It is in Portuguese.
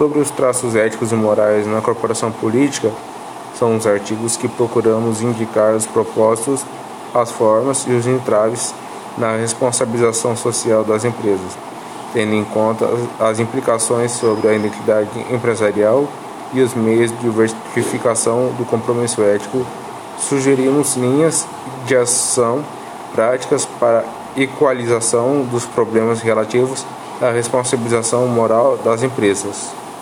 Sobre os traços éticos e morais na corporação política, são os artigos que procuramos indicar os propósitos, as formas e os entraves na responsabilização social das empresas, tendo em conta as implicações sobre a identidade empresarial e os meios de verificação do compromisso ético. Sugerimos linhas de ação práticas para equalização dos problemas relativos à responsabilização moral das empresas.